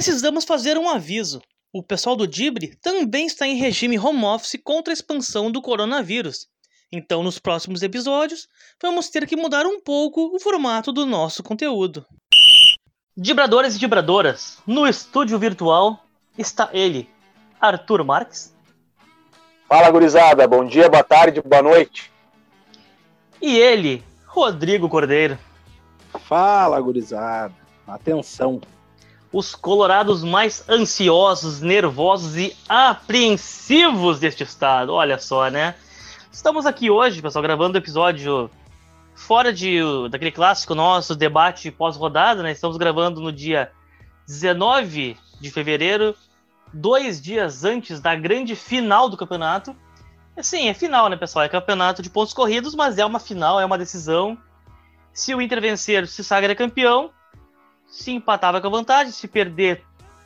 Precisamos fazer um aviso. O pessoal do Dibre também está em regime home office contra a expansão do coronavírus. Então, nos próximos episódios, vamos ter que mudar um pouco o formato do nosso conteúdo. Dibradores e dibradoras, no estúdio virtual está ele, Arthur Marques. Fala, gurizada. Bom dia, boa tarde, boa noite. E ele, Rodrigo Cordeiro. Fala, gurizada. Atenção. Os colorados mais ansiosos, nervosos e apreensivos deste estado. Olha só, né? Estamos aqui hoje, pessoal, gravando o episódio fora de, daquele clássico nosso debate pós-rodada, né? Estamos gravando no dia 19 de fevereiro, dois dias antes da grande final do campeonato. Sim, é final, né, pessoal? É campeonato de pontos corridos, mas é uma final, é uma decisão. Se o Inter vencer, se sagra campeão. Se empatar, vai com a vantagem. Se perder,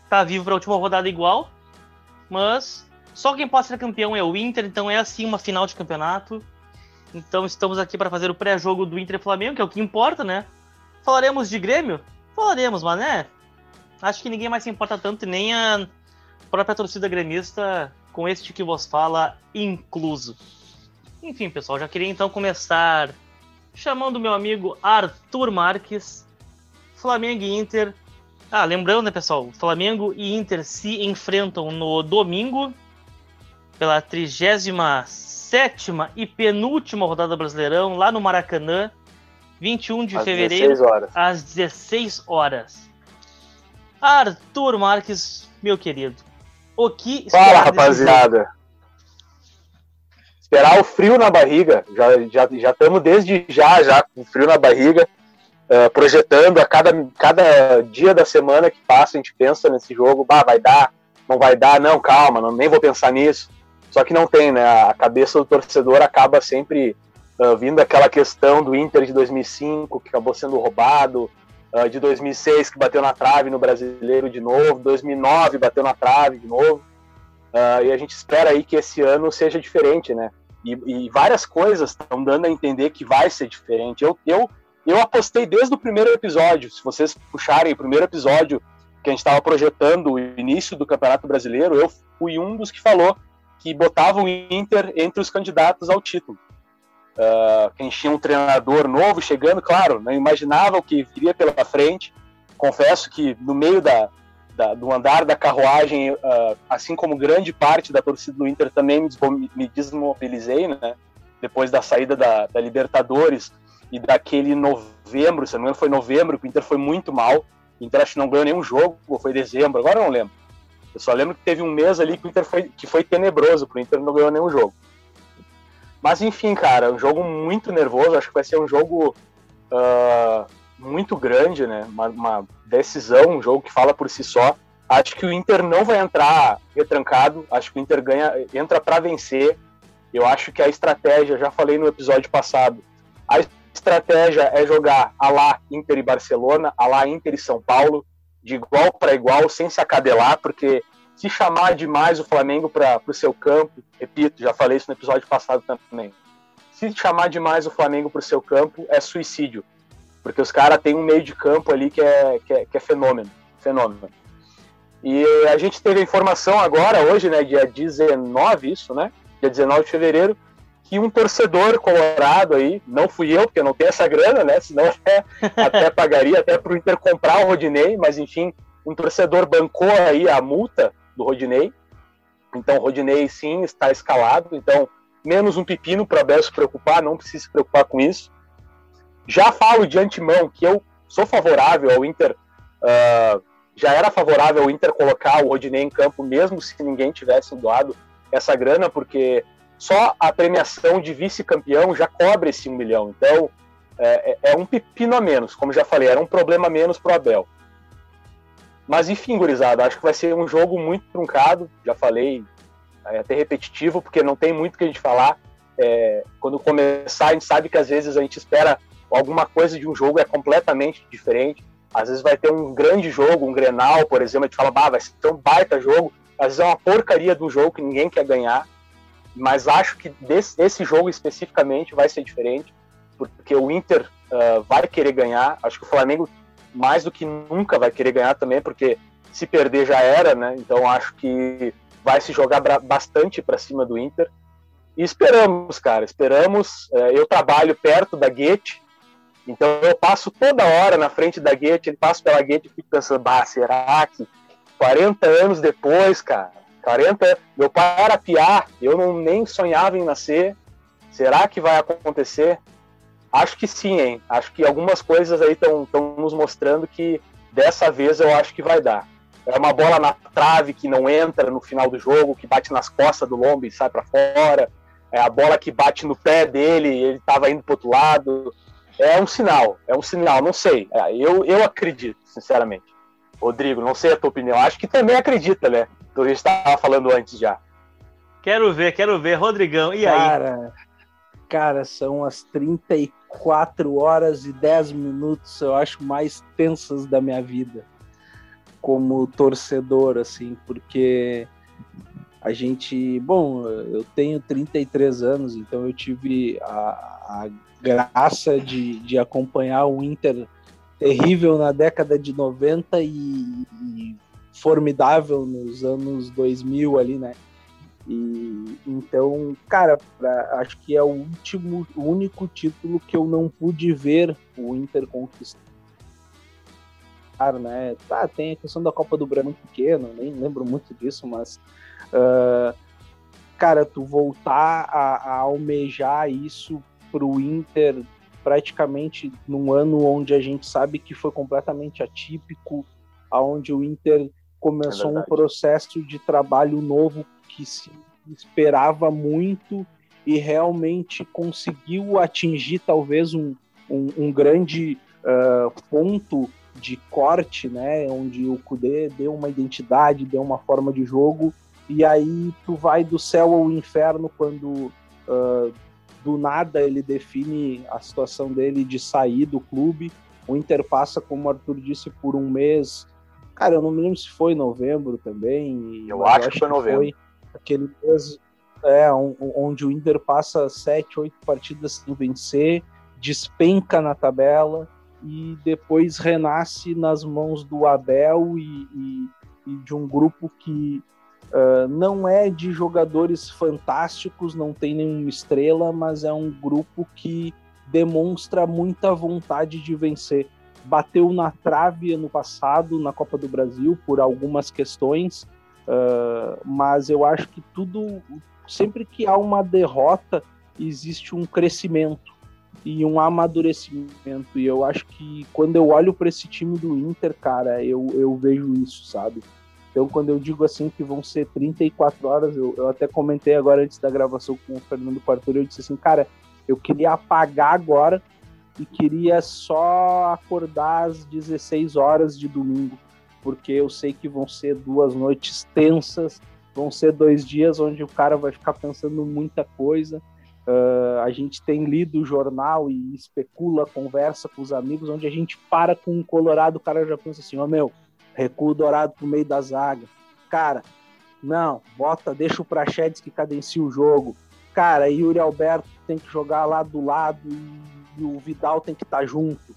tá vivo para a última rodada igual. Mas só quem pode ser campeão é o Inter, então é assim uma final de campeonato. Então estamos aqui para fazer o pré-jogo do Inter Flamengo, que é o que importa, né? Falaremos de Grêmio? Falaremos, mas né? Acho que ninguém mais se importa tanto, nem a própria torcida gremista com este que vos fala incluso. Enfim, pessoal, já queria então começar chamando meu amigo Arthur Marques, Flamengo e Inter. Ah, lembrando, né, pessoal, Flamengo e Inter se enfrentam no domingo pela 37 e penúltima rodada Brasileirão, lá no Maracanã, 21 de Às fevereiro, 16 horas. às 16 horas. Arthur Marques, meu querido, o que Fala, rapaziada. Esperar o frio na barriga. Já já já estamos desde já já com frio na barriga, eh, projetando a cada cada dia da semana que passa a gente pensa nesse jogo, bah, vai dar, não vai dar, não, calma, não, nem vou pensar nisso. Só que não tem, né? A cabeça do torcedor acaba sempre ah, vindo aquela questão do Inter de 2005 que acabou sendo roubado, ah, de 2006 que bateu na trave no Brasileiro de novo, 2009 bateu na trave de novo. Ah, e a gente espera aí que esse ano seja diferente, né? E, e várias coisas estão dando a entender que vai ser diferente. Eu, eu, eu apostei desde o primeiro episódio. Se vocês puxarem o primeiro episódio que a gente estava projetando o início do Campeonato Brasileiro, eu fui um dos que falou que botava o Inter entre os candidatos ao título. Uh, quem tinha um treinador novo chegando, claro, não imaginava o que viria pela frente. Confesso que no meio da, da- do andar da carruagem, uh, assim como grande parte da torcida do Inter, também me desmobilizei, né? Depois da saída da, da Libertadores e daquele novembro, se não me engano, foi novembro, que o Inter foi muito mal. O Inter acho que não ganhou nenhum jogo, ou foi dezembro, agora eu não lembro. Eu só lembro que teve um mês ali que o Inter foi, que foi tenebroso, pro Inter não ganhou nenhum jogo. Mas enfim, cara, um jogo muito nervoso, acho que vai ser um jogo ah, muito grande, né? Uma, uma decisão, um jogo que fala por si só. Acho que o Inter não vai entrar retrancado, acho que o Inter ganha, entra para vencer. Eu acho que a estratégia, já falei no episódio passado, a estratégia é jogar a lá Inter e Barcelona, a lá Inter e São Paulo, de igual para igual, sem se acadelar, porque se chamar demais o Flamengo para o seu campo, repito, já falei isso no episódio passado também. Se chamar demais o Flamengo para o seu campo, é suicídio. Porque os caras têm um meio de campo ali que é, que é, que é fenômeno. Fenômeno. E a gente teve a informação agora, hoje, né, dia 19, isso, né? Dia 19 de fevereiro, que um torcedor colorado aí, não fui eu, porque eu não tenho essa grana, né? Senão até, até pagaria até para o Inter comprar o Rodinei, mas enfim, um torcedor bancou aí a multa do Rodinei. Então, o Rodinei sim está escalado. Então, menos um pepino para Abel se preocupar, não precisa se preocupar com isso. Já falo de antemão que eu sou favorável ao Inter, ah, já era favorável ao Inter colocar o Rodinei em campo, mesmo se ninguém tivesse doado essa grana, porque só a premiação de vice-campeão já cobre esse um milhão. Então, é, é- é um pepino a menos, como já falei, era um problema a menos para o Abel. Mas enfim, gurizada, acho que vai ser um jogo muito truncado, já falei, é até repetitivo, porque não tem muito que a gente falar. É, quando começar, a gente sabe que às vezes a gente espera alguma coisa de um jogo é completamente diferente. Às vezes vai ter um grande jogo, um Grenal, por exemplo, a gente fala, bah, vai ser um baita jogo. Às vezes é uma porcaria do jogo que ninguém quer ganhar. Mas acho que desse, esse jogo especificamente vai ser diferente, porque o Inter ah, vai querer ganhar. Acho que o Flamengo mais do que nunca vai querer ganhar também, porque se perder já era, né? Então acho que vai se jogar bastante para cima do Inter. E esperamos, cara, esperamos. É, eu trabalho perto da Guete, então eu passo toda hora na frente da Guete, ele passa pela Guete e fico pensando, bah, será que 40 anos depois, cara, 40, meu pai era piar, eu não nem sonhava em nascer. Será que vai acontecer? Acho que sim, hein? Acho que algumas coisas aí estão nos mostrando que dessa vez eu acho que vai dar. É uma bola na trave que não entra no final do jogo, que bate nas costas do Lombo e sai para fora. É a bola que bate no pé dele, ele estava indo para outro lado. É um sinal, é um sinal, não sei. É, eu, eu acredito, sinceramente. Rodrigo, não sei a tua opinião. Acho que também acredita, né? Do que a gente estava falando antes já. Quero ver, quero ver. Rodrigão, e aí? Cara, cara, são as 34 horas e 10 minutos, eu acho, mais tensas da minha vida como torcedor, assim, porque a gente, bom, eu tenho 33 anos, então eu tive a, a graça de, de acompanhar o Inter terrível na década de 90 e, e formidável nos anos 2000 ali, né? E então, cara, pra, acho que é o último, o único título que eu não pude ver o Inter conquistar né? Tá, tem a questão da Copa do Brasil muito pequeno, nem lembro muito disso, mas uh, cara, tu voltar a, a almejar isso pro Inter praticamente num ano onde a gente sabe que foi completamente atípico, aonde o Inter começou é um processo de trabalho novo que se esperava muito e realmente conseguiu atingir talvez um, um, um grande uh, ponto de corte, né, onde o Kudê deu uma identidade, deu uma forma de jogo, e aí tu vai do céu ao inferno quando uh, do nada ele define a situação dele de sair do clube. O Inter passa, como o Arthur disse, por um mês. Cara, eu não me lembro se foi novembro também. Eu acho, que foi novembro. Foi aquele mês é, onde o Inter passa sete, oito partidas sem vencer, despenca na tabela e depois renasce nas mãos do Abel e, e, e de um grupo que uh, não é de jogadores fantásticos, não tem nenhuma estrela, mas é um grupo que demonstra muita vontade de vencer. Bateu na trave ano passado na Copa do Brasil por algumas questões, uh, mas eu acho que tudo, sempre que há uma derrota, existe um crescimento e um amadurecimento. E eu acho que quando eu olho para esse time do Inter, cara, eu, eu vejo isso, sabe? Então, quando eu digo assim que vão ser 34 horas, eu, eu até comentei agora antes da gravação com o Fernando Quartura, eu disse assim, cara, eu queria apagar agora e queria só acordar às 16 horas de domingo, porque eu sei que vão ser duas noites tensas, vão ser dois dias onde o cara vai ficar pensando muita coisa Uh, a gente tem lido o jornal e especula, conversa com os amigos, onde a gente para com um Colorado, o cara já pensa assim, ó oh, meu, recuo dourado pro meio da zaga. Cara, não, bota, deixa o Prachedes que cadencia o jogo. Cara, Yuri Alberto tem que jogar lá do lado e, e o Vidal tem que estar tá junto.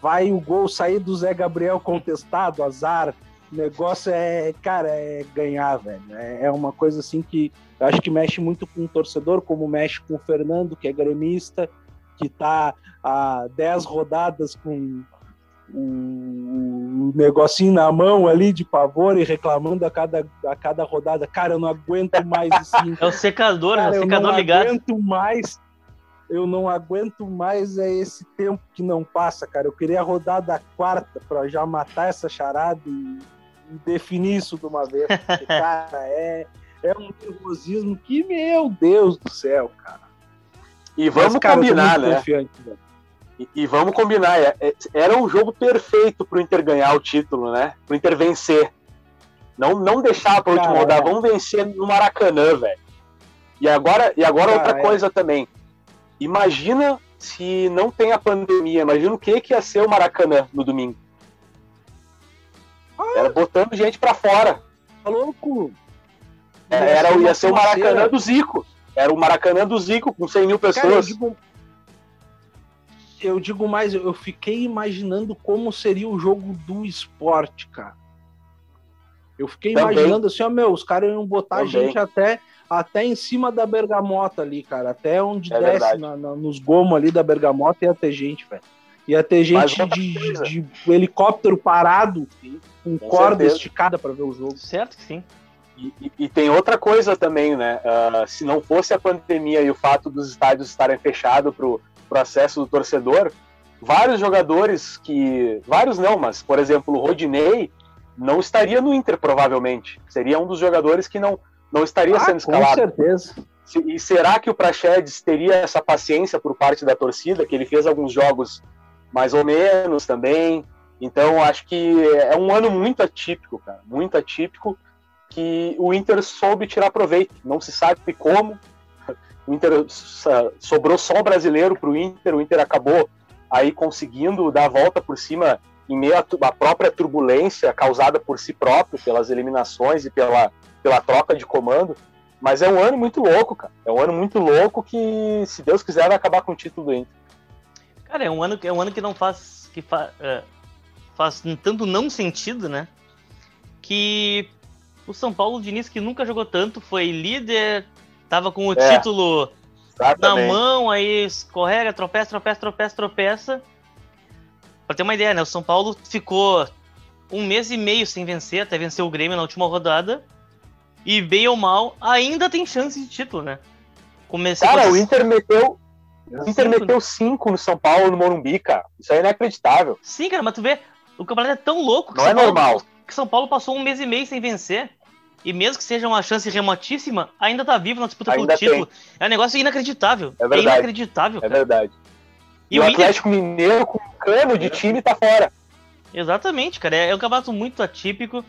Vai o gol sair do Zé Gabriel contestado, azar. O negócio é, cara, é ganhar, velho. É, é uma coisa assim que eu acho que mexe muito com o torcedor, como mexe com o Fernando, que é gremista, que está há 10 rodadas com o, negocinho na mão ali de pavor e reclamando a cada, a cada rodada. Cara, eu não aguento mais assim. É o secador, Cara, é o secador ligado. Eu não aguento mais. Eu não aguento mais é esse tempo que não passa, cara. Eu queria rodar da quarta para já matar essa charada e, e definir isso de uma vez. Porque, cara, é, é um nervosismo que, meu Deus do céu, cara. E vamos Mas, cara, combinar, né? E, e, vamos combinar, é, é, era um jogo perfeito pro Inter ganhar o título, né? Pro Inter vencer. Não, não deixar pra última rodada, é. vamos vencer no Maracanã, velho. E agora, e agora cara, outra é. coisa também. Imagina se não tem a pandemia, imagina o que, que ia ser o Maracanã no domingo. Ah. Era botando gente para fora. Tá louco? É, era, ia ser o Maracanã do Zico. Era o Maracanã do Zico, com 100 mil pessoas. Cara, eu, digo, eu digo mais, eu fiquei imaginando como seria o jogo do esporte, cara. Eu fiquei Também. imaginando assim, ó, meu, os caras iam botar Também. a gente até, até em cima da bergamota ali, cara. Até onde é desce na, na, nos gomos ali da bergamota ia ter gente, velho. Ia ter gente de, de, de, helicóptero parado, com, com corda certeza. esticada para ver o jogo. Certo que sim. E, e, e, tem outra coisa também, né? Uh, se não fosse a pandemia e o fato dos estádios estarem fechados para o acesso do torcedor, vários jogadores que. Vários não, mas, por exemplo, o Rodinei não estaria no Inter, provavelmente. Seria um dos jogadores que não, não estaria ah, sendo escalado. Com certeza. E será que o Praxedes teria essa paciência por parte da torcida, que ele fez alguns jogos mais ou menos também? Então, acho que é um ano muito atípico, cara. Muito atípico que o Inter soube tirar proveito. Não se sabe como. O Inter sobrou só o brasileiro para o Inter. O Inter acabou aí conseguindo dar a volta por cima em meio à própria turbulência causada por si próprio, pelas eliminações e pela, pela troca de comando. Mas é um ano muito louco, cara. É um ano muito louco que, se Deus quiser, vai acabar com o título do Inter. Cara, é um ano, é um ano que não faz. que fa, é, faz tanto não sentido, né? Que o São Paulo Diniz, que nunca jogou tanto, foi líder, tava com o é, título exatamente. na mão, aí escorrega, tropeça, tropeça, tropeça, tropeça. Pra ter uma ideia, né? O São Paulo ficou um mês e meio sem vencer, até vencer o Grêmio na última rodada. E bem ou mal, ainda tem chance de título, né? Comecei cara, o Inter meteu. O Inter meteu cinco no São Paulo, no Morumbi, cara. Isso é inacreditável. Sim, cara, mas tu vê, o campeonato é tão louco que Não São é Paulo, normal. Que São Paulo passou um mês e meio sem vencer. E mesmo que seja uma chance remotíssima, ainda tá vivo na disputa ainda pelo título. Tem. É um negócio inacreditável. É, verdade. é inacreditável. Cara. É verdade. E, e o, Atlético Inter... Mineiro com cano de time tá fora. Exatamente, cara. É, é um campeonato muito atípico.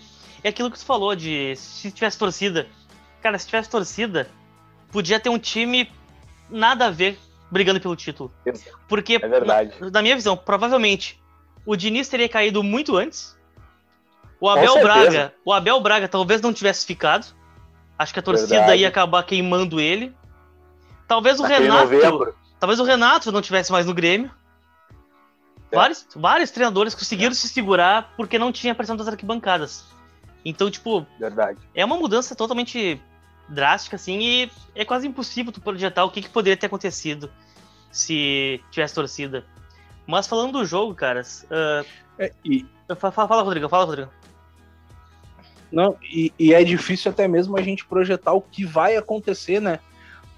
É aquilo que você falou de se tivesse torcida. Cara, se tivesse torcida, podia ter um time nada a ver brigando pelo título. Porque, é verdade. Na, na minha visão, provavelmente o Diniz teria caído muito antes. O Abel Braga, o Abel Braga talvez não tivesse ficado. Acho que a torcida verdade. ia acabar queimando ele. Talvez o Renato, talvez o Renato não tivesse mais no Grêmio. É. Vários, vários treinadores conseguiram é. se segurar porque não tinha pressão das arquibancadas. Então, tipo, Verdade. é uma mudança totalmente drástica, assim, e é quase impossível tu projetar o que, que poderia ter acontecido se tivesse torcida. Mas falando do jogo, caras. Uh, é, e... fala, fala, Rodrigo, fala, Rodrigo. Não, e, e, é difícil até mesmo a gente projetar o que vai acontecer, né?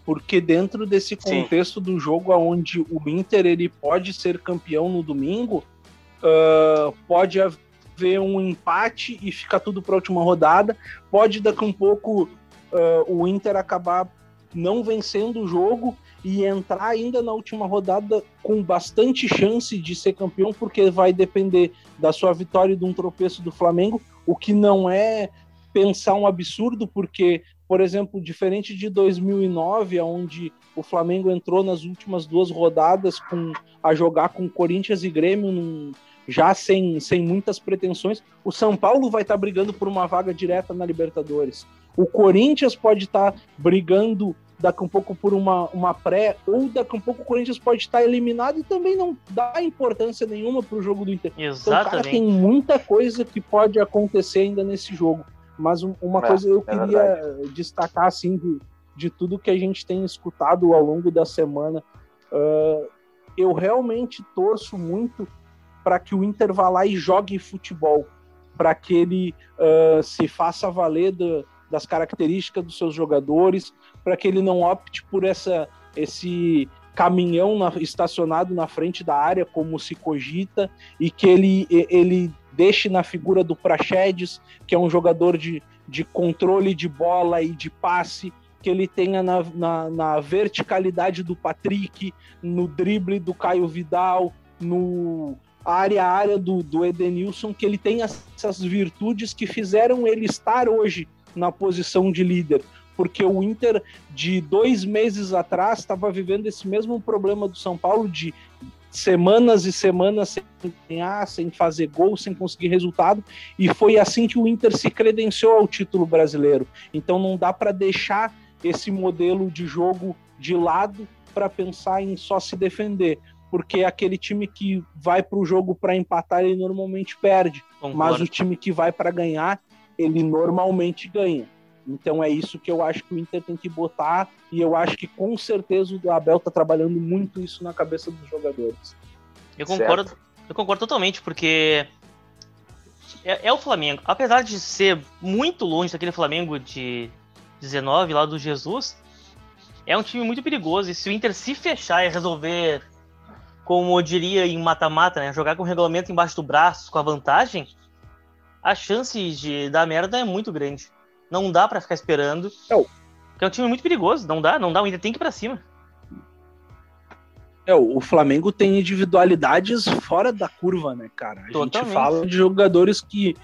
porque dentro desse contexto Sim. do jogo onde o Inter ele pode ser campeão no domingo, uh, pode haver um empate e ficar tudo para a última rodada, pode daqui um pouco uh, o Inter acabar não vencendo o jogo e entrar ainda na última rodada com bastante chance de ser campeão, porque vai depender da sua vitória e de um tropeço do Flamengo, o que não é pensar um absurdo, porque por exemplo, diferente de 2009, onde o Flamengo entrou nas últimas duas rodadas com, a jogar com Corinthians e Grêmio num, já sem, sem muitas pretensões, o São Paulo vai estar tá brigando por uma vaga direta na Libertadores. O Corinthians pode estar tá brigando daqui um pouco por uma, uma pré, ou daqui um pouco o Corinthians pode estar tá eliminado e também não dá importância nenhuma para o jogo do Inter. Exatamente. Então, cara, tem muita coisa que pode acontecer ainda nesse jogo. Mas uma é, coisa eu é queria verdade. destacar, assim, de, de tudo que a gente tem escutado ao longo da semana, uh, eu realmente torço muito para que o Inter vá lá e jogue futebol, para que ele uh, se faça valer do, das características dos seus jogadores, para que ele não opte por essa, esse caminhão na, estacionado na frente da área, como se cogita, e que ele, ele deixe na figura do Praxedes, que é um jogador de, de controle de bola e de passe, que ele tenha na, na, na verticalidade do Patrick, no drible do Caio Vidal, no área a área do, do Edenilson, que ele tenha essas virtudes que fizeram ele estar hoje na posição de líder porque o Inter de dois meses atrás estava vivendo esse mesmo problema do São Paulo de semanas e semanas sem ganhar, sem fazer gol, sem conseguir resultado, e foi assim que o Inter se credenciou ao título brasileiro. Então não dá para deixar esse modelo de jogo de lado para pensar em só se defender, porque aquele time que vai para o jogo para empatar ele normalmente perde, Concordo. mas o time que vai para ganhar ele normalmente ganha. Então é isso que eu acho que o Inter tem que botar, e eu acho que com certeza o Abel tá trabalhando muito isso na cabeça dos jogadores. Eu concordo, eu concordo totalmente, porque é, é, o Flamengo. Apesar de ser muito longe daquele Flamengo de 19 lá do Jesus, é um time muito perigoso. E se o Inter se fechar e resolver, como eu diria em mata-mata, né, jogar com o regulamento embaixo do braço, com a vantagem, a chance de dar merda é muito grande. Não dá para ficar esperando. É, é um time muito perigoso. Não dá, não dá. Inter tem que ir pra cima. É, o Flamengo tem individualidades fora da curva, né, cara? A Totalmente. gente fala de jogadores que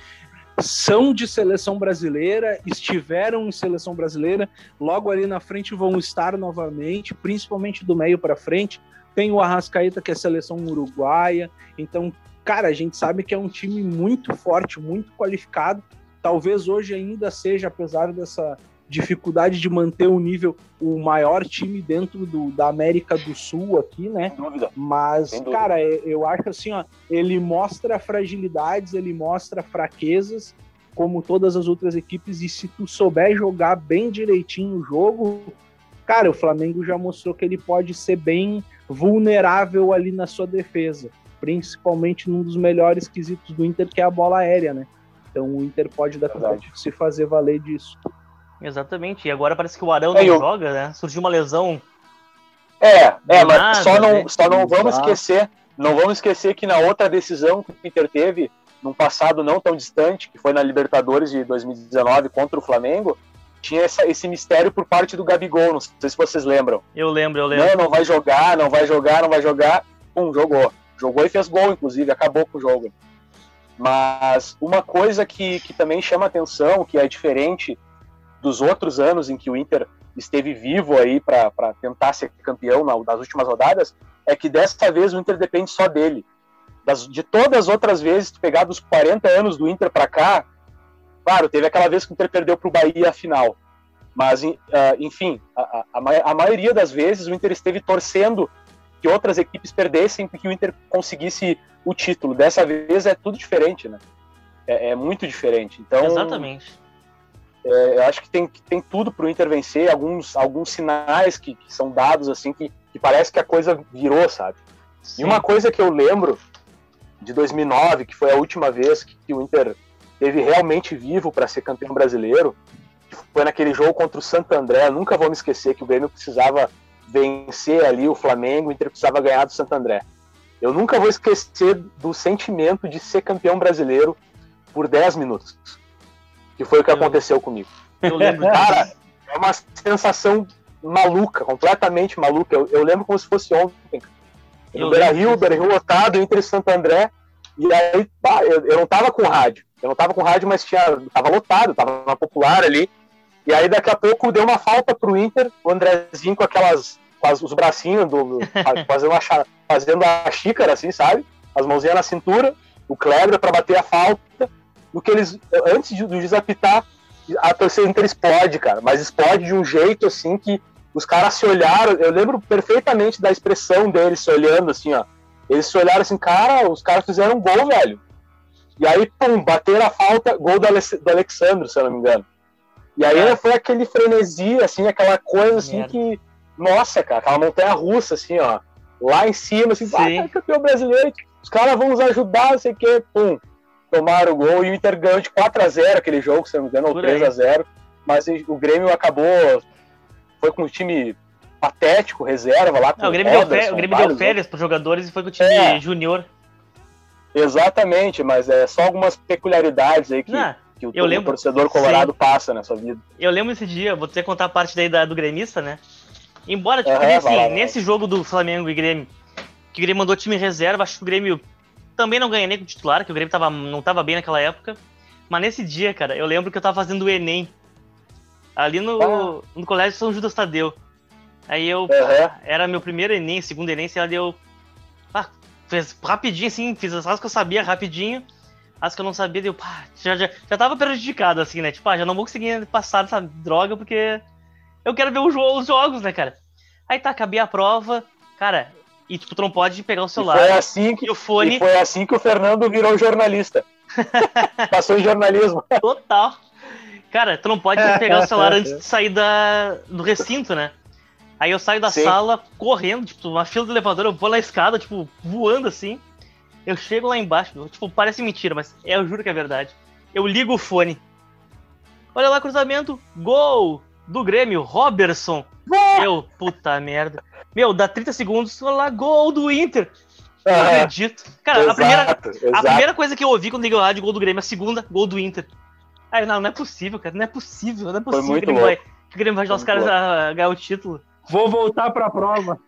são de seleção brasileira, estiveram em seleção brasileira, logo ali na frente vão estar novamente, principalmente do meio para frente. Tem o Arrascaeta, que é seleção uruguaia. Então, cara, a gente sabe que é um time muito forte, muito qualificado. Talvez hoje ainda seja, apesar dessa dificuldade de manter o nível, o maior time dentro do, da América do Sul aqui, né? Sem dúvida. Mas, Sem dúvida. cara, é, eu acho assim, ó, ele mostra fragilidades, ele mostra fraquezas, como todas as outras equipes, e se tu souber jogar bem direitinho o jogo, cara, o Flamengo já mostrou que ele pode ser bem vulnerável ali na sua defesa, principalmente num dos melhores quesitos do Inter, que é a bola aérea, né? Então o Inter pode dar se fazer valer disso. Exatamente. E agora parece que o Arão é, não eu... joga, né? Surgiu uma lesão. É, é, mas nada, só não, né? só não vamos esquecer, não vamos esquecer que na outra decisão que o Inter teve, num passado não tão distante, que foi na Libertadores de 2019 contra o Flamengo, tinha essa, esse mistério por parte do Gabigol, não sei se vocês lembram. Eu lembro, eu lembro. Não, não vai jogar, não vai jogar, não vai jogar. Pum, jogou. Jogou e fez gol, inclusive, acabou com o jogo. Mas uma coisa que, que também chama atenção, que é diferente dos outros anos em que o Inter esteve vivo aí para tentar ser campeão na, das últimas rodadas, é que dessa vez o Inter depende só dele. Das, de todas as outras vezes, tu pegar dos 40 anos do Inter para cá, claro, teve aquela vez que o Inter perdeu para o Bahia a final. Mas, uh, enfim, a, a, a, maioria das vezes o Inter esteve torcendo que outras equipes perdessem para que o Inter conseguisse o título. Dessa vez é tudo diferente, né? É, é muito diferente. Então, Exatamente. É, eu acho que tem, tem tudo para o Inter vencer, alguns, alguns sinais que, que são dados, assim, que, que, parece que a coisa virou, sabe? Sim. E uma coisa que eu lembro de 2009, que foi a última vez que, que o Inter teve realmente vivo para ser campeão brasileiro, foi naquele jogo contra o Santo André. Nunca vou me esquecer que o Grêmio precisava vencer ali o Flamengo, o Inter precisava ganhar do Santo André. Eu nunca vou esquecer do sentimento de ser campeão brasileiro por 10 minutos que foi o que eu, aconteceu comigo. Eu lembro. Cara, é uma sensação maluca, completamente maluca. Eu, eu lembro como se fosse ontem. No Beira Rio, Beira Rio lotado, entre Santo André. E aí, pá, eu, eu não tava com rádio. Eu não tava com rádio, mas tinha, tava lotado, tava na popular ali. E aí, daqui a pouco, deu uma falta pro Inter. O Andrezinho com aquelas. com as, os bracinhos, do, fazendo, a, fazendo a xícara, assim, sabe? As mãozinhas na cintura. O Kleber para bater a falta do que eles. Antes de, do juiz apitar, a torcida Inter explode, cara. Mas explode de um jeito assim que os caras se olharam. Eu lembro perfeitamente da expressão deles se olhando assim, ó. Eles se olharam assim, cara, os caras fizeram um gol, velho. E aí, pum, bateram a falta, gol do, Ale do Alexandre, se eu não me engano. E aí é. foi aquele frenesi, assim, aquela coisa assim Merda. que. Nossa, cara, aquela montanha russa, assim, ó. Lá em cima, assim, ah, campeão brasileiro, os caras vão nos ajudar, não sei o quê, pum tomaram o gol e o Inter ganhou de 4 a 0 aquele jogo, se não me engano, ou 3 a 0 Mas o Grêmio acabou. Foi com o time patético, reserva lá. Não, o Grêmio, Ederson, deu, o Grêmio deu férias para os jogadores e foi com o time é, júnior. Exatamente, mas é só algumas peculiaridades aí que, Não, que o, eu lembro, o torcedor colorado sim. passa na sua vida. Eu lembro esse dia, vou ter que contar a parte daí da, do gremista, né? Embora, tipo, nesse, lá, nesse jogo do Flamengo e Grêmio, que o Grêmio mandou time reserva, acho que o Grêmio também não ganhei nem com titular, que o Grêmio tava, não tava bem naquela época. Mas nesse dia, cara, eu lembro que eu tava fazendo o Enem. Ali no, ah. no Colégio São Judas Tadeu. Aí eu. Uhum. Era meu primeiro Enem, segundo Enem, sei lá, deu. Fez rapidinho assim, fiz as que eu sabia rapidinho. As que eu não sabia, deu. Pá, já, já, já tava prejudicado, assim, né? Tipo, ah, já não vou conseguir passar essa droga porque eu quero ver os jogos, né, cara? Aí tá, acabei a prova. Cara, e tipo, tu não pode pegar o celular. E foi assim que, o fone... foi assim que o Fernando virou jornalista. Passou em jornalismo. Total. Cara, tu não pode pegar o celular antes de sair da, do recinto, né? Aí eu saio da Sim. sala correndo, tipo, uma fila do elevador, eu vou na escada, tipo, voando assim. Eu chego lá embaixo, tipo, parece mentira, mas eu juro que é verdade. Eu ligo o fone. Olha lá, cruzamento, gol do Grêmio, Robertson. Eu, puta merda. Meu, dá 30 segundos, olha lá, gol do Inter. Não acredito. Cara, a primeira, Exato, a exato. primeira coisa que eu ouvi quando liguei o rádio, gol do Grêmio, a segunda, gol do Inter. Aí, não, não é possível, cara, não é possível, não é possível que o Grêmio vai, louco. que o Grêmio vai ajudar os caras muito a ganhar o título. Vou voltar pra prova.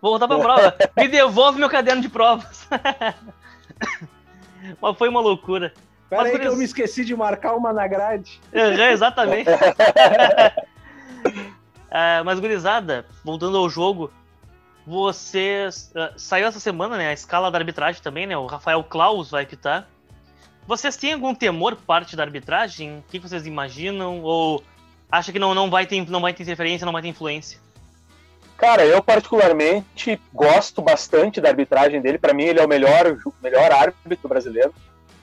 Vou voltar pra prova. Me devolve meu caderno de provas. Mas foi uma loucura. Pera Mas aí por que eu me esqueci de marcar uma na grade. Aham, exatamente. Ah, mas, gurizada, voltando ao jogo, vocês. ah, saiu essa semana, né? A escala da arbitragem também, né? O Rafael Klaus vai pitar. Vocês têm algum temor por parte da arbitragem? O que que vocês imaginam? Ou acha que não, não, vai ter, não vai ter interferência, não vai ter influência? Cara, eu particularmente gosto bastante da arbitragem dele. Pra mim, ele é o melhor, melhor árbitro brasileiro.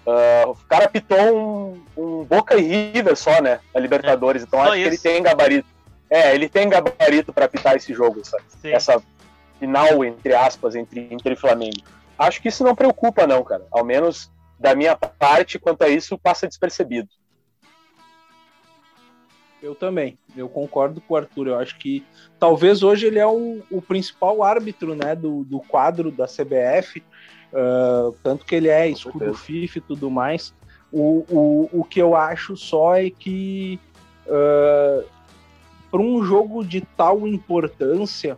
Ah, o cara pitou um, um Boca e River só, né? Na Libertadores. Então só acho que isso. ele tem gabarito. É, ele tem gabarito pra pitar esse jogo, essa, Sim. essa final, entre aspas, entre Inter e Flamengo. Acho que isso não preocupa, não, cara. Ao menos da minha parte, quanto a isso, passa despercebido. Eu também. Eu concordo com o Arthur. Eu acho que talvez hoje ele é o, o principal árbitro né, do, do quadro da CBF. ah, tanto que ele é escudo certeza. FIFA e tudo mais. O, o, o que eu acho só é que para um jogo de tal importância,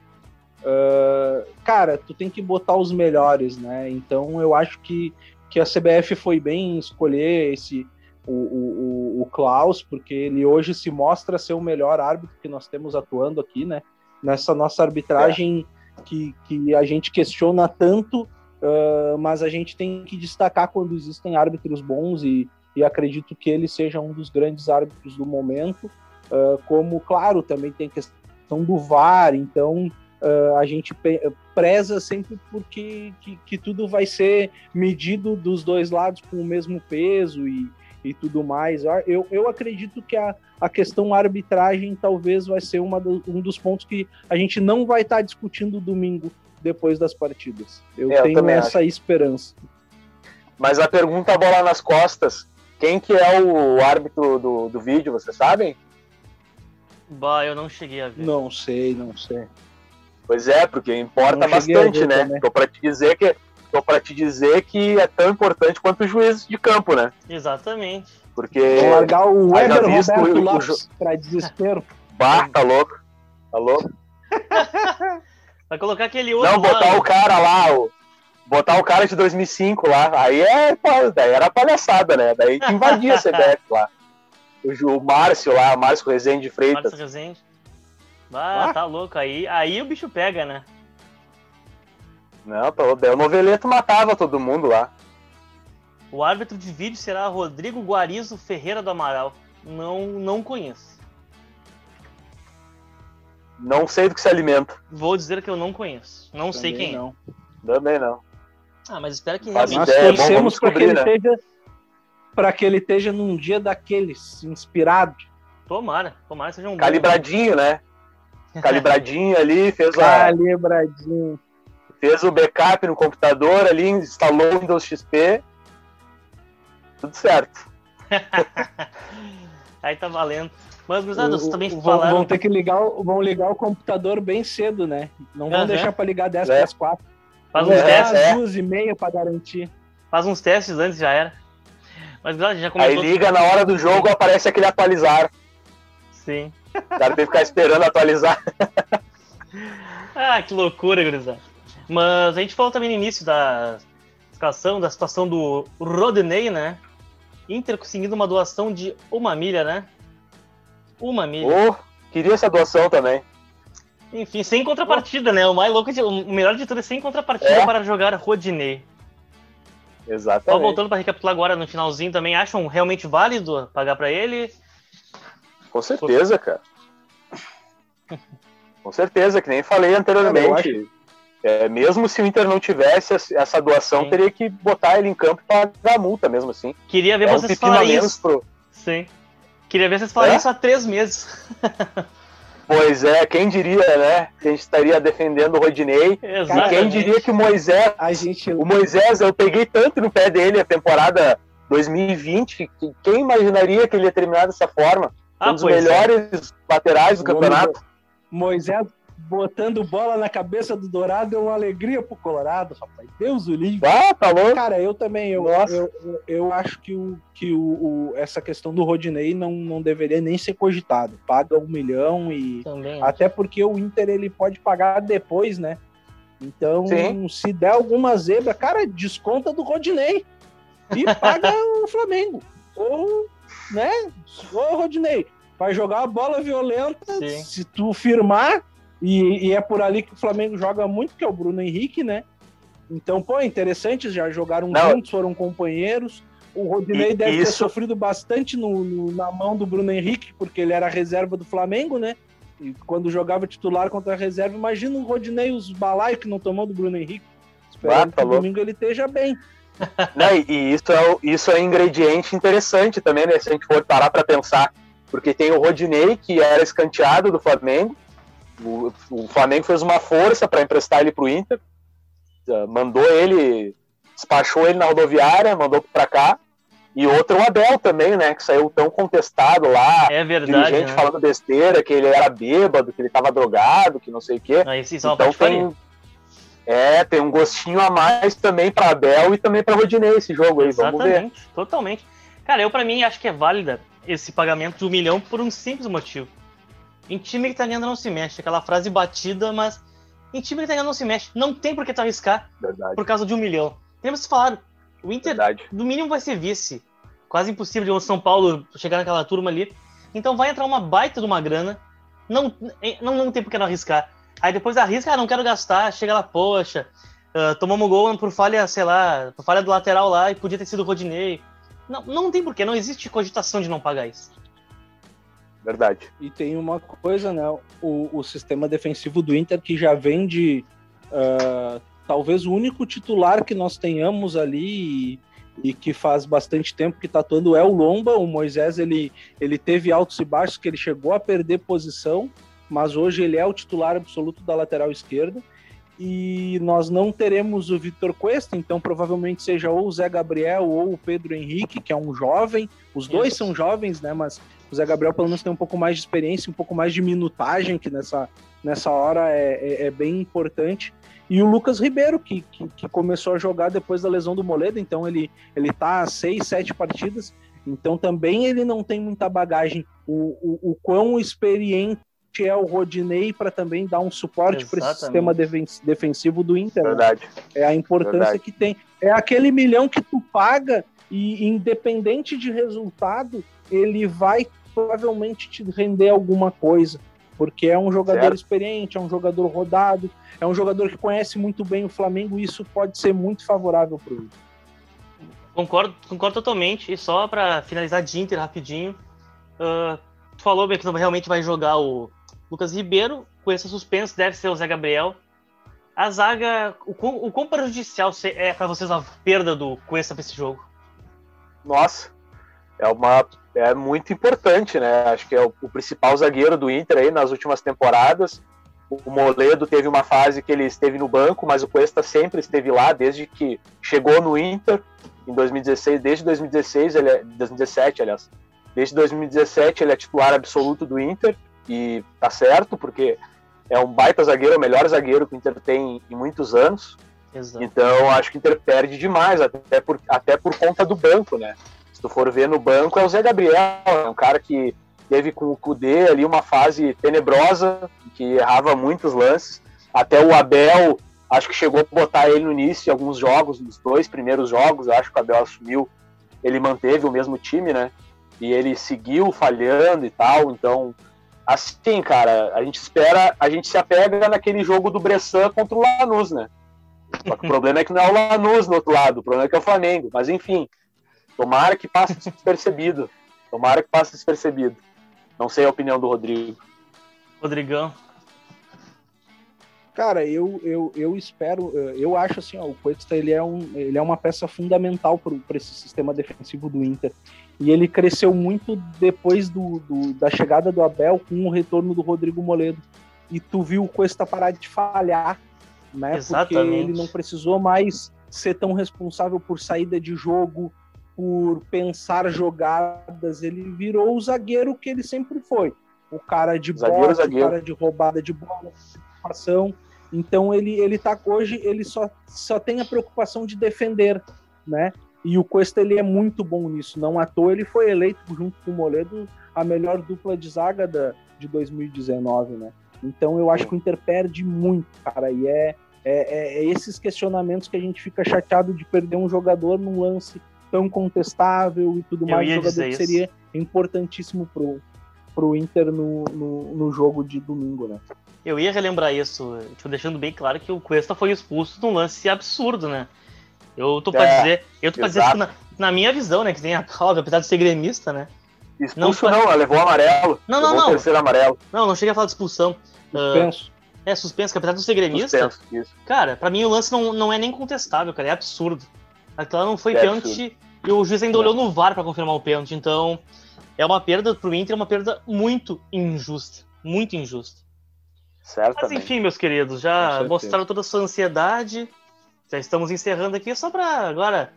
ah, cara, tu tem que botar os melhores, né? Então eu acho que, que a CBF foi bem em escolher esse o, o, o- Klaus, porque ele hoje se mostra ser o melhor árbitro que nós temos atuando aqui, né? Nessa nossa arbitragem que, que a gente questiona tanto, ah, mas a gente tem que destacar quando existem árbitros bons e, e acredito que ele seja um dos grandes árbitros do momento. Ah, como, claro, também tem questão do VAR, então ah, a gente preza sempre porque que, que tudo vai ser medido dos dois lados com o mesmo peso e, e tudo mais. Eu, eu acredito que a, a questão arbitragem talvez vai ser uma do- um dos pontos que a gente não vai estar discutindo domingo depois das partidas. Eu É, eu tenho essa esperança. Mas a pergunta bola nas costas: quem que é o árbitro do, do vídeo, vocês sabem? Bah, eu não cheguei a ver. Não sei, não sei. Pois é, porque importa bastante, ver né? Tô pra te dizer que tô para te dizer que é tão importante quanto o juiz de campo, né? Exatamente. Porque Vou largar o Weber visto Roberto o- o Lopes para desespero. bah, tá louco. Tá louco? Vai colocar aquele outro Não, lá, botar o cara lá, o, botar o cara de 2005 lá, aí é, pô, daí era palhaçada, né? Daí que invadia a CBF lá. O, Ju- o Márcio lá, Márcio Rezende de Freitas. Márcio Rezende. Ah, Ah. tá louco. Aí, aí o bicho pega, né? Não, tá. Daí o Noveleto matava todo mundo lá. O árbitro de vídeo será Rodrigo Guarizo Ferreira do Amaral. Não, não conheço. Não sei do que se alimenta. Vou dizer que eu não conheço. Não sei Também quem é. não. Também não. Ah, mas espero que Faz realmente Nós ideia, é bom, torcemos para que ele descobrir, esteja para que ele esteja num dia daqueles inspirado. Tomara. Tomara que seja um bom. Calibradinho, né? Calibradinho ali, fez, a, Calibradinho. Fez o backup no computador ali, instalou o Windows XP. Tudo certo. Aí tá valendo. Mas, gurizada, vocês O- também falaram. vão ter que ligar, o- vão ligar o computador bem cedo, né? Não vão Aham. deixar para ligar 10 É. para as 4. Faz uns É, testes. é. duas e meia para garantir. Faz uns testes antes já era. Mas, gurizada, já Aí comentou. liga na hora do jogo, aparece aquele atualizar. Sim. O cara tem que ficar esperando atualizar. Ah, que loucura, gurizada. Mas a gente falou também no início da escalação, da situação do Rodney, né? Inter conseguindo uma doação de uma milha, né? Uma milha. Oh, queria essa doação também. Enfim, sem contrapartida, né? O mais louco, de- o melhor de tudo é sem contrapartida É. para jogar Rodney. Só Exatamente. voltando para recapitular agora no finalzinho também, acham realmente válido pagar para ele? Com certeza, cara. Com certeza, que nem falei anteriormente. É, mesmo se o Inter não tivesse essa- doação, Sim. teria que botar ele em campo e pagar a multa mesmo assim. Queria ver É um vocês a falarem isso. pro. Sim. Queria ver vocês falarem é? isso há três meses. Pois é, quem diria, né? Que a gente estaria defendendo o Rodinei. Exatamente. Quem diria que o Moisés. A gente... O Moisés, eu peguei tanto no pé dele a temporada 2020, que quem imaginaria que ele ia terminar dessa forma? Ah, um dos é. melhores é. laterais do campeonato. Moisés botando bola na cabeça do Dourado é uma alegria pro Colorado, rapaz. Deus o livre. Ah, tá louco. Cara, eu também, eu, eu, eu, eu, acho que, o, que o, o, essa questão do Rodinei não, não deveria nem ser cogitado. Paga um milhão e. Também até porque o Inter ele pode pagar depois, né? Então, Sim. se der alguma zebra, cara, desconta do Rodinei e paga o Flamengo. Ou, né? Ô, Rodinei, vai jogar a bola violenta, Sim. se tu firmar, e, e, é por ali que o Flamengo joga muito, que é o Bruno Henrique, né? Então, pô, é interessante, já jogaram Não. juntos, foram companheiros. O Rodinei e, deve isso... ter sofrido bastante no, no, na mão do Bruno Henrique, porque ele era reserva do Flamengo, né? E quando jogava titular contra a reserva, imagina o Rodinei, os balaios que não tomou do Bruno Henrique. Esperando ah, que domingo ele esteja bem. Não, e isso é, isso é um ingrediente interessante também, né? Se a gente for parar para pensar. Porque tem o Rodinei, que era escanteado do Flamengo, o, o Flamengo fez uma força para emprestar ele para o Inter, mandou ele, despachou ele na rodoviária, mandou para cá. E outro o Abel também, né? Que saiu tão contestado lá. É verdade. Gente né? falando besteira, que ele era bêbado, que ele estava drogado, que não sei o quê. Então tem, é, tem um gostinho a mais também para Abel e também para Rodinei esse jogo aí. Exatamente, vamos ver. Totalmente. Cara, eu para mim acho que é válida esse pagamento de um milhão por um simples motivo. Em time que tá ganhando não se mexe. Aquela frase batida, mas em time que tá ganhando não se mexe. Não tem por que tu arriscar Verdade. por causa de um milhão. Temos que falar. O Inter, Verdade. no mínimo, vai ser vice. Quase impossível de São Paulo chegar naquela turma ali. Então vai entrar uma baita de uma grana. Não, não, não tem por que não arriscar. Aí depois arrisca, ah, não quero gastar. Chega lá, poxa. Uh, tomamos gol por falha, sei lá, por falha do lateral lá e podia ter sido o Rodinei. Não, não tem porquê, não existe cogitação de não pagar isso. Verdade. E tem uma coisa, né? O, o sistema defensivo do Inter que já vem de. Uh, talvez o único titular que nós tenhamos ali e, e, que faz bastante tempo que está atuando é o Lomba. O Moisés ele, ele teve altos e baixos, que ele chegou a perder posição, mas hoje ele é o titular absoluto da lateral esquerda. E nós não teremos o Vitor Cuesta, então provavelmente seja ou o Zé Gabriel ou o Pedro Henrique, que é um jovem. Os dois são jovens, né? Mas o Zé Gabriel, pelo menos, tem um pouco mais de experiência, um pouco mais de minutagem, que nessa, nessa hora é, é, é bem importante. E o Lucas Ribeiro, que, que, que, começou a jogar depois da lesão do Moledo, então ele, ele tá a seis, sete partidas, então também ele não tem muita bagagem. O, o, o quão experiente é o Rodinei para também dar um suporte para esse sistema defensivo do Inter. Né? Verdade. É a importância Verdade. que tem. É aquele milhão que tu paga e independente de resultado, ele vai provavelmente te render alguma coisa, porque é um jogador certo. experiente, é um jogador rodado, é um jogador que conhece muito bem o Flamengo e isso pode ser muito favorável para ele. Concordo, concordo totalmente. E só para finalizar de Inter rapidinho, uh, tu falou bem que realmente vai jogar o Lucas Ribeiro, com esse suspenso deve ser o Zé Gabriel. A zaga, o quão, o quão prejudicial é para vocês a perda do Cuesta para esse jogo? Nossa, é uma é muito importante, né? Acho que é o, o, principal zagueiro do Inter aí nas últimas temporadas. O Moledo teve uma fase que ele esteve no banco, mas o Cuesta sempre esteve lá desde que chegou no Inter em 2016, desde 2016, ele é, 2017, aliás. Desde 2017 ele é titular absoluto do Inter e tá certo, porque é um baita zagueiro, o melhor zagueiro que o Inter tem em muitos anos. Exato. Então acho que o Inter perde demais, até por, até por conta do banco, né? tu for ver no banco, é o Zé Gabriel, é um cara que teve com o Kudê ali uma fase tenebrosa, que errava muitos lances. Até o Abel, acho que chegou a botar ele no início em alguns jogos, nos dois primeiros jogos, acho que o Abel assumiu, ele manteve o mesmo time, né? E ele seguiu falhando e tal, então assim, cara, a gente espera, a gente se apega naquele jogo do Bressan contra o Lanús, né? Só que o problema é que não é o Lanús no outro lado, o problema é que é o Flamengo, mas enfim, Tomara que passe despercebido. Tomara que passe despercebido. Não sei a opinião do Rodrigo. Rodrigão. Cara, eu, eu, eu espero, eu acho assim, ó, o Cuesta ele é, um, ele é uma peça fundamental para esse sistema defensivo do Inter. E ele cresceu muito depois do, do, da chegada do Abel com o retorno do Rodrigo Moledo. E tu viu o Cuesta parar de falhar, né? Exatamente. Porque ele não precisou mais ser tão responsável por saída de jogo, por pensar jogadas. Ele virou o zagueiro que ele sempre foi. O cara de Zagueiro, bote, zagueiro. o cara de roubada de bola, de participação. Então ele, ele tá hoje, ele só, só tem a preocupação de defender, né? E o Cuesta ele é muito bom nisso. Não à toa ele foi eleito junto com o Moledo a melhor dupla de zaga da, de 2019, né? Então eu acho que o Inter perde muito, cara. E é, é, é esses questionamentos que a gente fica chateado de perder um jogador num lance tão contestável e tudo Eu mais. Um jogador que isso. seria importantíssimo pro, pro Inter no, no, no jogo de domingo, né? Eu ia relembrar isso, tipo, deixando bem claro que o Cuesta foi expulso num lance absurdo, né? Eu tô pra É, dizer, eu tô pra dizer que na, na minha visão, né, que tem a óbvio, apesar de ser gremista, né? Expulso Não não, foi- levou amarelo. Não, não, não. terceiro amarelo. Não, não cheguei a falar de expulsão. Ah, Penso. é suspenso, que apesar de não ser gremista, Suspenso, isso. cara, pra mim o lance não, não é nem contestável, cara, é absurdo. Aquela não foi É pênalti e o juiz ainda É. olhou no VAR pra confirmar o pênalti, então é uma perda pro Inter, é uma perda muito injusta, muito injusta. Mas Certamente. enfim, meus queridos, já mostraram toda a sua ansiedade. Já estamos encerrando aqui só pra agora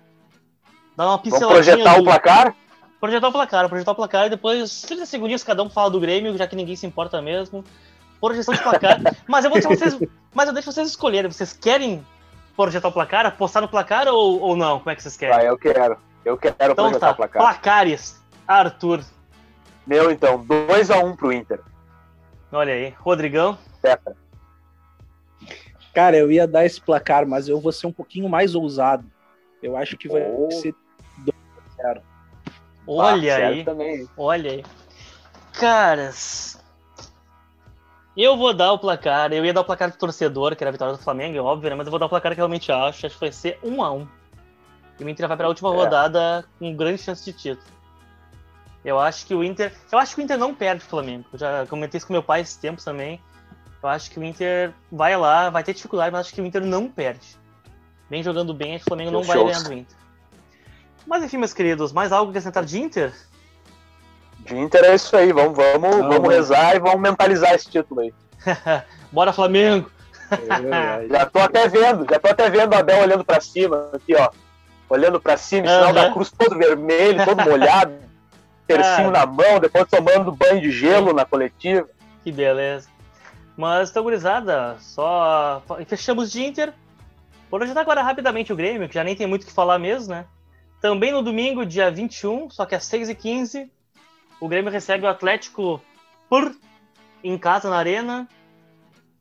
dar uma Vamos pinceladinha. projetar do... o placar? Projetar o placar, projetar o placar e depois 30 segundinhos cada um fala do Grêmio, já que ninguém se importa mesmo. Projeção de placar. mas eu vou deixar vocês. Mas eu deixo vocês escolherem. Vocês querem projetar o placar, apostar no placar ou, ou não? Como é que vocês querem? Vai, eu quero. Eu quero então projetar tá. o placar. Placares. Arthur. Meu, então, 2x1 pro Inter. Olha aí. Rodrigão. Tetra. Cara, eu ia dar esse placar, mas eu vou ser um pouquinho mais ousado. Eu acho que vai Oh. ser Olha Ah, aí. sério Também. Olha aí. Caras. Eu vou dar o placar. Eu ia dar o placar do torcedor, que era a vitória do Flamengo, é óbvio, né? Mas eu vou dar o placar que eu realmente acho. Acho que vai ser 1 a 1 E o Inter vai pra última É. rodada com grande chance de título. Eu acho que o Inter. Eu acho que o Inter não perde o Flamengo. Eu já comentei isso com meu pai esses tempos também. Eu acho que o Inter vai lá, vai ter dificuldade, mas acho que o Inter não perde. Vem jogando bem, acho que o Flamengo não vai shows. ganhar do Inter. Mas enfim, meus queridos, mais algo que acrescentar de Inter? De Inter é isso aí. Vamos, vamos, Não, vamos rezar e vamos mentalizar esse título aí. Bora, Flamengo! É, Já tô até vendo, já tô até vendo o Abel olhando pra cima, aqui, ó. Olhando pra cima, sinal da cruz todo vermelho, todo molhado, tercinho Cara. na mão, depois tomando banho de gelo na coletiva. Que beleza. Mas, então, gurizada, só fechamos de Inter. Vou projetar agora rapidamente o Grêmio, que já nem tem muito o que falar mesmo, né? Também no domingo, dia 21, só que às 6h15, o Grêmio recebe o Atlético por em casa na Arena.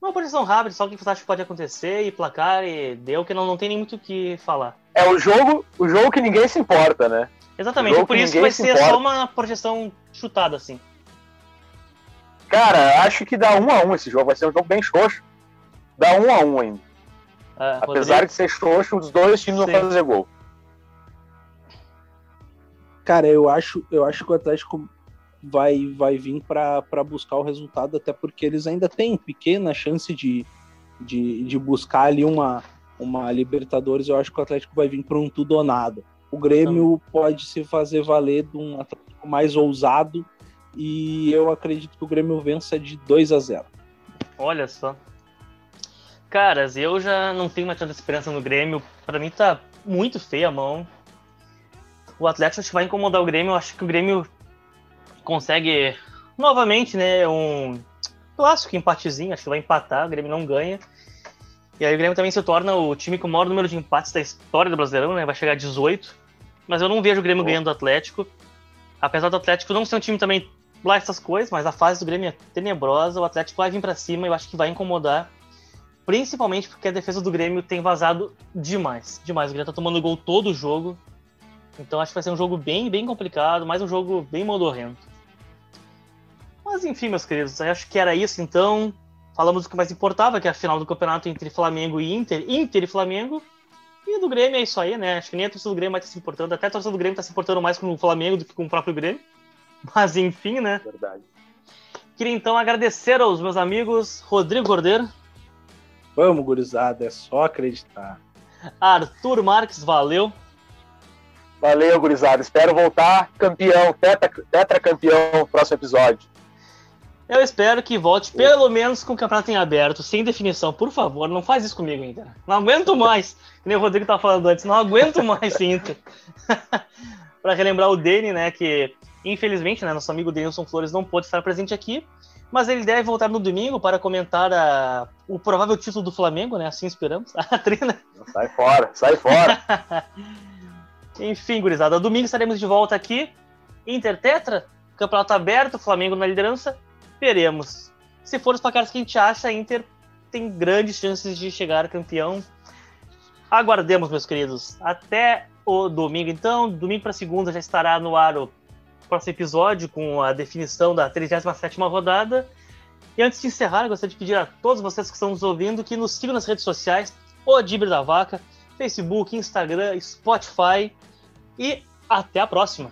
Uma projeção rápida, só o que você acha que pode acontecer e placar e deu, que não, não tem nem muito o que falar. É o jogo, o jogo que ninguém se importa, né? Exatamente, por isso vai se ser importa. só uma projeção chutada, assim. Cara, acho que dá um a um esse jogo, vai ser um jogo bem xoxo. Dá um a um ainda. Ah, Apesar Rodrigo? de ser xoxo, os dois times Sim. vão fazer gol. Cara, eu acho, eu acho que o Atlético vai, vai vir para buscar o resultado, até porque eles ainda têm pequena chance de, de, de buscar ali uma, uma Libertadores. Eu acho que o Atlético vai vir para um tudo ou nada. O Grêmio pode se fazer valer de um Atlético mais ousado e eu acredito que o Grêmio vença de 2 a 0. Olha só. Caras, eu já não tenho mais tanta esperança no Grêmio. Pra mim tá muito feia a mão. O Atlético acho que vai incomodar o Grêmio. Eu acho que o Grêmio consegue novamente, né, um clássico empatezinho. Acho que vai empatar, o Grêmio não ganha. E aí o Grêmio também se torna o time com o maior número de empates da história do Brasileirão, né? Vai chegar a 18. Mas eu não vejo o Grêmio Oh. ganhando do Atlético. Apesar do Atlético não ser um time também lá essas coisas, mas a fase do Grêmio é tenebrosa, o Atlético vai vir pra cima e eu acho que vai incomodar. Principalmente porque a defesa do Grêmio tem vazado demais. Demais. O Grêmio tá tomando gol todo o jogo. Então acho que vai ser um jogo bem, bem complicado, mais um jogo bem modorrento. Mas enfim, meus queridos, acho que era isso então. Falamos do que mais importava, que é a final do campeonato entre Flamengo e Inter, Inter e Flamengo. E do Grêmio é isso aí, né? Acho que nem a torcida do Grêmio vai estar se importando. Até a torcida do Grêmio tá se importando mais com o Flamengo do que com o próprio Grêmio. Mas enfim, né? Verdade. Queria então agradecer aos meus amigos Rodrigo Cordeiro, Vamos, gurizada, é só acreditar. Arthur Marques, valeu. Valeu, gurizada. Espero voltar campeão, tetra, tetra campeão próximo episódio. Eu espero que volte pelo menos com o campeonato em aberto, sem definição. Por favor, não faz isso comigo, Inter. Não aguento mais. Que nem o Rodrigo tava falando antes, não aguento mais, Inter. para relembrar o Dene, né, que infelizmente, né, nosso amigo Denilson Flores não pôde estar presente aqui, mas ele deve voltar no domingo para comentar a, o provável título do Flamengo, né? Assim esperamos. A trina. Sai fora, sai fora. Enfim, gurizada, domingo estaremos de volta aqui. Inter Tetra, campeonato aberto, Flamengo na liderança. Veremos. Se for os placares que a gente acha, a Inter tem grandes chances de chegar campeão. Aguardemos, meus queridos. Até o domingo, então. Domingo para segunda já estará no ar o próximo episódio com a definição da 37 rodada. E antes de encerrar, gostaria de pedir a todos vocês que estão nos ouvindo que nos sigam nas redes sociais, o Dibre da Vaca, Facebook, Instagram, Spotify e até a próxima.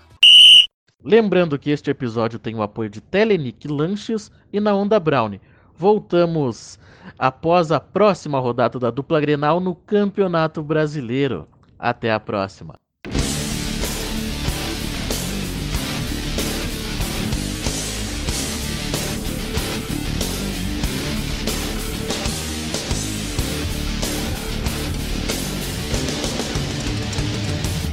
Lembrando que este episódio tem o apoio de Telenic Lanches e na Onda Brown. Voltamos após a próxima rodada da dupla Grenal no Campeonato Brasileiro. Até a próxima.